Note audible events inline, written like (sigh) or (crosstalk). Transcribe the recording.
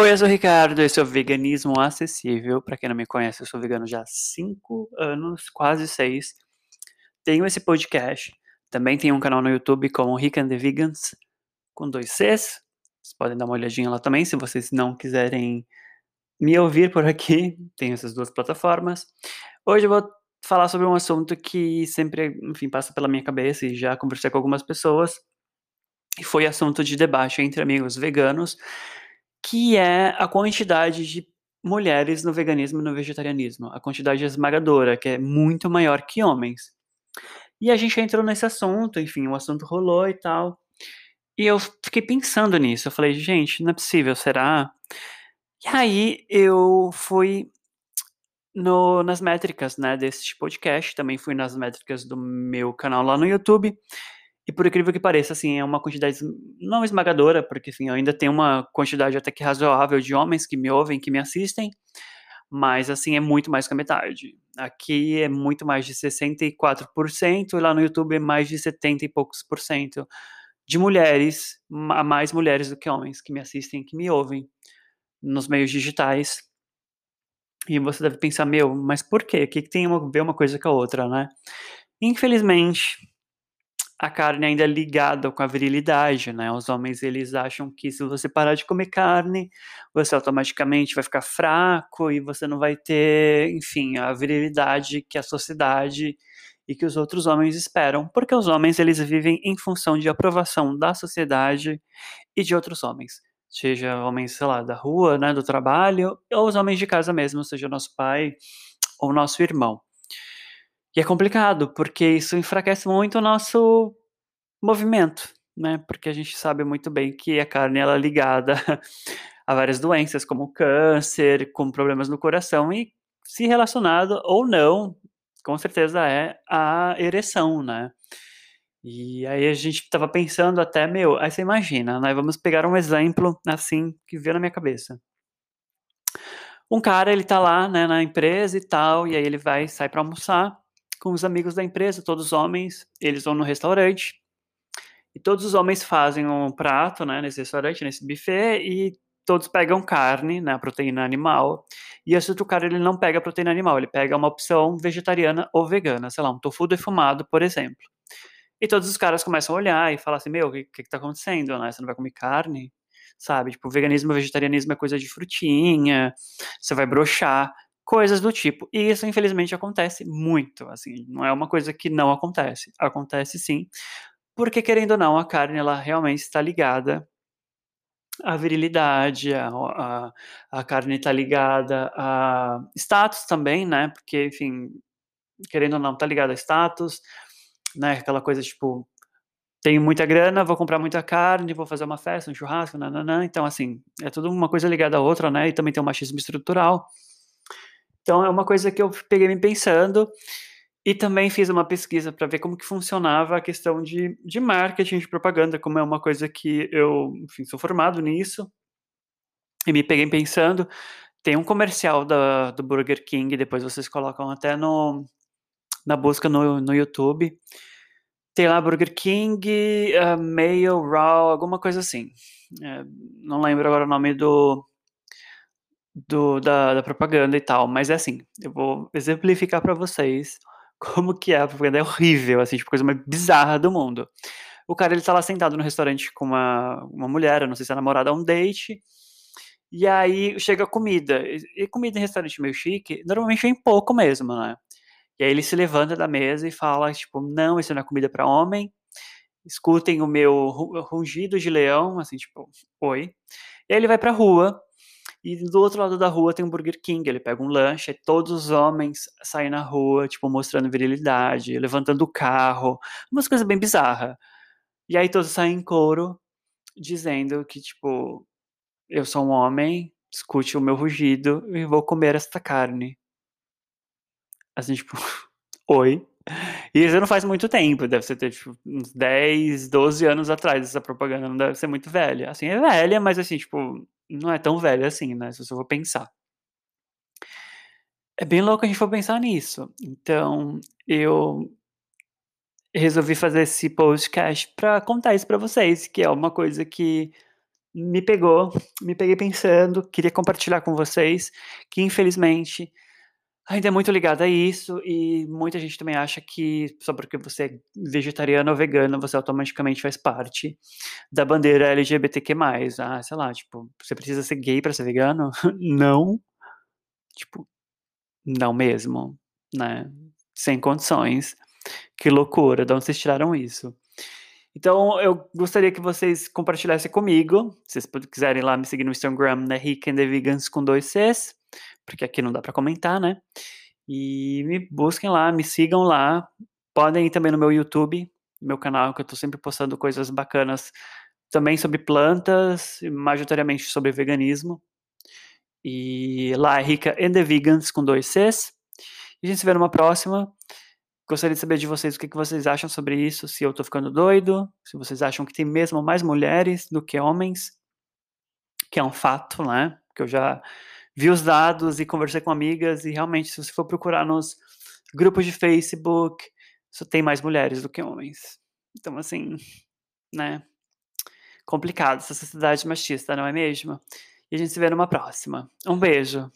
Oi, eu sou o Ricardo, esse é o Veganismo Acessível. Para quem não me conhece, eu sou vegano já há 5 anos, quase 6. Tenho esse podcast, também tenho um canal no YouTube como Rick and the Vegans, com dois Cs. Vocês podem dar uma olhadinha lá também, se vocês não quiserem me ouvir por aqui. (laughs) Tenho essas duas plataformas. Hoje eu vou falar sobre um assunto que sempre, enfim, passa pela minha cabeça e já conversei com algumas pessoas. E foi assunto de debate entre amigos veganos que é a quantidade de mulheres no veganismo e no vegetarianismo. A quantidade esmagadora, que é muito maior que homens. E a gente entrou nesse assunto, enfim, o assunto rolou e tal. E eu fiquei pensando nisso. Eu falei, gente, não é possível, será? E aí eu fui no, nas métricas né, desse podcast, também fui nas métricas do meu canal lá no YouTube. E por incrível que pareça, assim, é uma quantidade não esmagadora, porque assim, ainda tenho uma quantidade até que razoável de homens que me ouvem, que me assistem, mas assim, é muito mais que a metade. Aqui é muito mais de 64%, e lá no YouTube é mais de 70 e poucos por cento de mulheres, mais mulheres do que homens que me assistem, que me ouvem nos meios digitais. E você deve pensar, meu, mas por quê? O que tem a ver uma coisa com a outra, né? Infelizmente, a carne ainda é ligada com a virilidade, né? Os homens eles acham que se você parar de comer carne, você automaticamente vai ficar fraco e você não vai ter, enfim, a virilidade que a sociedade e que os outros homens esperam, porque os homens eles vivem em função de aprovação da sociedade e de outros homens, seja homens, sei lá, da rua, né, do trabalho, ou os homens de casa mesmo, seja nosso pai ou nosso irmão. E é complicado, porque isso enfraquece muito o nosso movimento, né? Porque a gente sabe muito bem que a carne ela é ligada (laughs) a várias doenças, como câncer, com problemas no coração e se relacionado ou não, com certeza é a ereção, né? E aí a gente estava pensando até, meu, aí você imagina, né? Vamos pegar um exemplo assim que veio na minha cabeça. Um cara, ele tá lá, né, na empresa e tal, e aí ele vai, sai para almoçar, com os amigos da empresa, todos homens, eles vão no restaurante, e todos os homens fazem um prato, né, nesse restaurante, nesse buffet, e todos pegam carne, né, proteína animal, e esse outro cara, ele não pega proteína animal, ele pega uma opção vegetariana ou vegana, sei lá, um tofu defumado, por exemplo. E todos os caras começam a olhar e falar assim, meu, o que, que, que tá acontecendo, né, você não vai comer carne? Sabe, tipo, veganismo vegetarianismo é coisa de frutinha, você vai brochar coisas do tipo. E isso, infelizmente, acontece muito, assim, não é uma coisa que não acontece. Acontece sim, porque, querendo ou não, a carne, ela realmente está ligada à virilidade, a, a, a carne está ligada a status também, né, porque, enfim, querendo ou não, está ligada a status, né, aquela coisa, tipo, tenho muita grana, vou comprar muita carne, vou fazer uma festa, um churrasco, nananã. Então, assim, é tudo uma coisa ligada à outra, né? E também tem o machismo estrutural. Então é uma coisa que eu peguei me pensando e também fiz uma pesquisa para ver como que funcionava a questão de, de marketing, de propaganda, como é uma coisa que eu, enfim, sou formado nisso. E me peguei pensando, tem um comercial da, do Burger King, depois vocês colocam até no, na busca no, no YouTube. Tem lá Burger King, uh, Mail, Raw, alguma coisa assim. É, não lembro agora o nome do, do, da, da, propaganda e tal, mas é assim, eu vou exemplificar para vocês (laughs) como que é a propaganda, é horrível, assim, tipo, coisa mais bizarra do mundo. O cara, ele tá lá sentado no restaurante com uma, uma mulher, eu não sei se é namorada, um date, e aí chega comida, e comida em restaurante meio chique, normalmente vem pouco mesmo, né? E aí ele se levanta da mesa e fala, tipo, não, isso não é comida para homem, escutem o meu rungido de leão, assim, tipo, oi. E aí ele vai pra rua, e do outro lado da rua tem um Burger King. Ele pega um lanche, todos os homens saem na rua, tipo, mostrando virilidade, levantando o carro, umas coisas bem bizarras. E aí todos saem em coro, dizendo que, tipo, eu sou um homem, escute o meu rugido e vou comer esta carne. Assim, tipo, (laughs) oi. E isso não faz muito tempo, deve ser tipo, uns 10, 12 anos atrás essa propaganda, não deve ser muito velha. Assim, é velha, mas assim, tipo, não é tão velha assim, né? Se você for pensar. É bem louco a gente for pensar nisso. Então, eu resolvi fazer esse podcast para contar isso para vocês, que é uma coisa que me pegou, me peguei pensando, queria compartilhar com vocês que infelizmente ainda é muito ligado a isso e muita gente também acha que só porque você é vegetariano ou vegano você automaticamente faz parte da bandeira LGBTQ+. Ah, sei lá, tipo, você precisa ser gay para ser vegano? (laughs) não. Tipo, não mesmo, né? Sem condições. Que loucura, de onde vocês tiraram isso? Então, eu gostaria que vocês compartilhassem comigo. Se vocês quiserem lá me seguir no Instagram, né? Rick and the Vegans com dois Cs, porque aqui não dá para comentar, né? E me busquem lá, me sigam lá. Podem ir também no meu YouTube, meu canal, que eu tô sempre postando coisas bacanas também sobre plantas, majoritariamente sobre veganismo. E lá é Rica and the Vegans com dois Cs. E a gente se vê numa próxima. Gostaria de saber de vocês o que, que vocês acham sobre isso, se eu tô ficando doido, se vocês acham que tem mesmo mais mulheres do que homens, que é um fato, né? Porque eu já vi os dados e conversei com amigas e realmente, se você for procurar nos grupos de Facebook, só tem mais mulheres do que homens. Então, assim, né? Complicado essa sociedade machista, não é mesmo? E a gente se vê numa próxima. Um beijo!